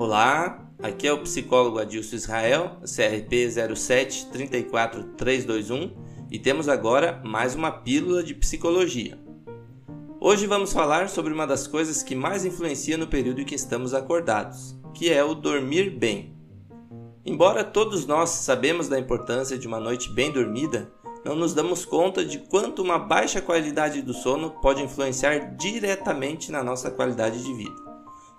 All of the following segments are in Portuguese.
Olá, aqui é o psicólogo Adilson Israel, CRP 0734321 e temos agora mais uma pílula de psicologia. Hoje vamos falar sobre uma das coisas que mais influencia no período em que estamos acordados, que é o dormir bem. Embora todos nós sabemos da importância de uma noite bem dormida, não nos damos conta de quanto uma baixa qualidade do sono pode influenciar diretamente na nossa qualidade de vida.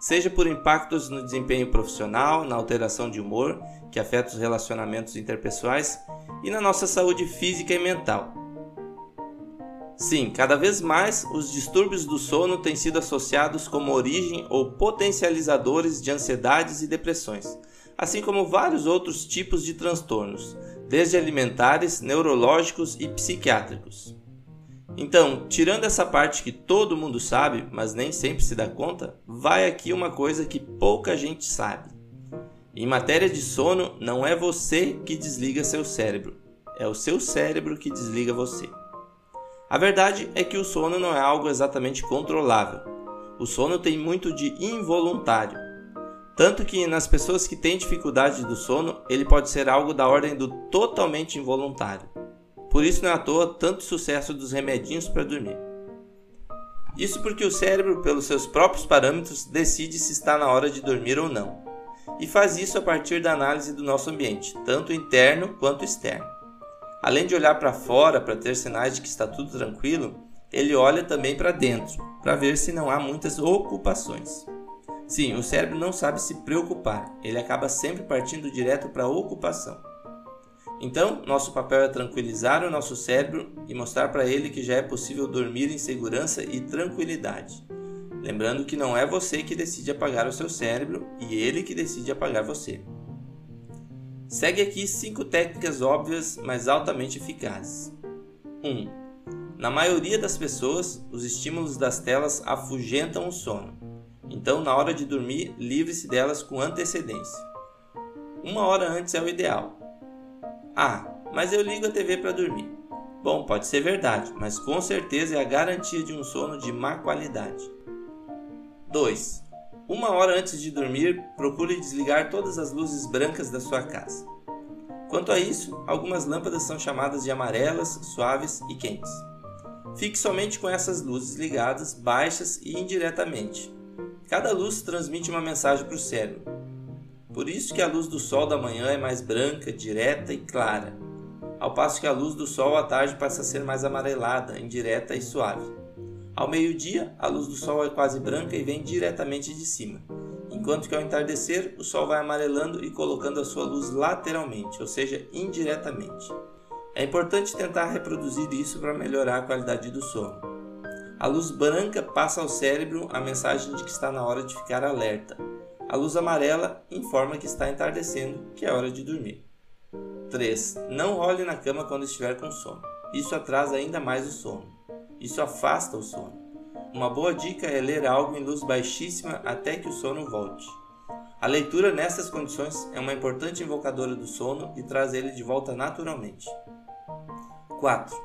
Seja por impactos no desempenho profissional, na alteração de humor, que afeta os relacionamentos interpessoais, e na nossa saúde física e mental. Sim, cada vez mais os distúrbios do sono têm sido associados como origem ou potencializadores de ansiedades e depressões, assim como vários outros tipos de transtornos, desde alimentares, neurológicos e psiquiátricos. Então, tirando essa parte que todo mundo sabe, mas nem sempre se dá conta, vai aqui uma coisa que pouca gente sabe. Em matéria de sono, não é você que desliga seu cérebro, é o seu cérebro que desliga você. A verdade é que o sono não é algo exatamente controlável. O sono tem muito de involuntário. Tanto que nas pessoas que têm dificuldade do sono, ele pode ser algo da ordem do totalmente involuntário. Por isso não é à toa tanto sucesso dos remedinhos para dormir. Isso porque o cérebro, pelos seus próprios parâmetros, decide se está na hora de dormir ou não. E faz isso a partir da análise do nosso ambiente, tanto interno quanto externo. Além de olhar para fora para ter sinais de que está tudo tranquilo, ele olha também para dentro, para ver se não há muitas ocupações. Sim, o cérebro não sabe se preocupar, ele acaba sempre partindo direto para a ocupação. Então, nosso papel é tranquilizar o nosso cérebro e mostrar para ele que já é possível dormir em segurança e tranquilidade. Lembrando que não é você que decide apagar o seu cérebro e ele que decide apagar você. Segue aqui cinco técnicas óbvias, mas altamente eficazes. 1. Um, na maioria das pessoas, os estímulos das telas afugentam o sono. Então, na hora de dormir, livre-se delas com antecedência. Uma hora antes é o ideal, ah, mas eu ligo a TV para dormir. Bom, pode ser verdade, mas com certeza é a garantia de um sono de má qualidade. 2. Uma hora antes de dormir, procure desligar todas as luzes brancas da sua casa. Quanto a isso, algumas lâmpadas são chamadas de amarelas, suaves e quentes. Fique somente com essas luzes ligadas, baixas e indiretamente. Cada luz transmite uma mensagem para o cérebro. Por isso que a luz do sol da manhã é mais branca, direta e clara, ao passo que a luz do sol à tarde passa a ser mais amarelada, indireta e suave. Ao meio-dia, a luz do sol é quase branca e vem diretamente de cima, enquanto que ao entardecer, o sol vai amarelando e colocando a sua luz lateralmente, ou seja, indiretamente. É importante tentar reproduzir isso para melhorar a qualidade do sono. A luz branca passa ao cérebro a mensagem de que está na hora de ficar alerta, a luz amarela informa que está entardecendo, que é hora de dormir. 3. Não role na cama quando estiver com sono. Isso atrasa ainda mais o sono. Isso afasta o sono. Uma boa dica é ler algo em luz baixíssima até que o sono volte. A leitura nessas condições é uma importante invocadora do sono e traz ele de volta naturalmente. 4.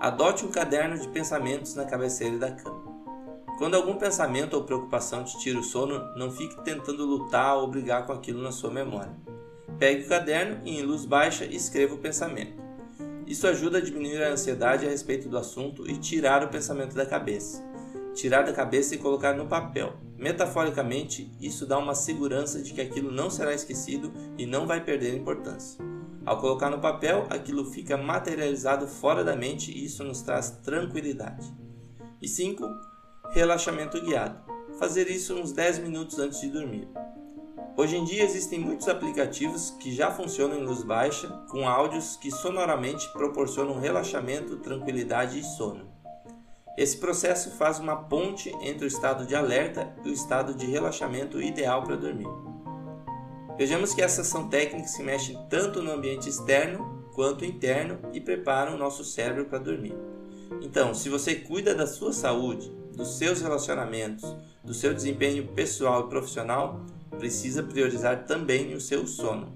Adote um caderno de pensamentos na cabeceira da cama. Quando algum pensamento ou preocupação te tira o sono, não fique tentando lutar ou brigar com aquilo na sua memória. Pegue o caderno e, em luz baixa, escreva o pensamento. Isso ajuda a diminuir a ansiedade a respeito do assunto e tirar o pensamento da cabeça. Tirar da cabeça e colocar no papel. Metaforicamente, isso dá uma segurança de que aquilo não será esquecido e não vai perder importância. Ao colocar no papel, aquilo fica materializado fora da mente e isso nos traz tranquilidade. E 5 relaxamento guiado. Fazer isso uns 10 minutos antes de dormir. Hoje em dia existem muitos aplicativos que já funcionam em luz baixa, com áudios que sonoramente proporcionam relaxamento, tranquilidade e sono. Esse processo faz uma ponte entre o estado de alerta e o estado de relaxamento ideal para dormir. Vejamos que essas são técnicas que mexem tanto no ambiente externo quanto interno e preparam o nosso cérebro para dormir. Então, se você cuida da sua saúde, dos seus relacionamentos, do seu desempenho pessoal e profissional, precisa priorizar também o seu sono.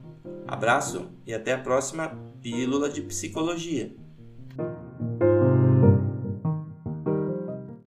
Abraço e até a próxima Pílula de Psicologia.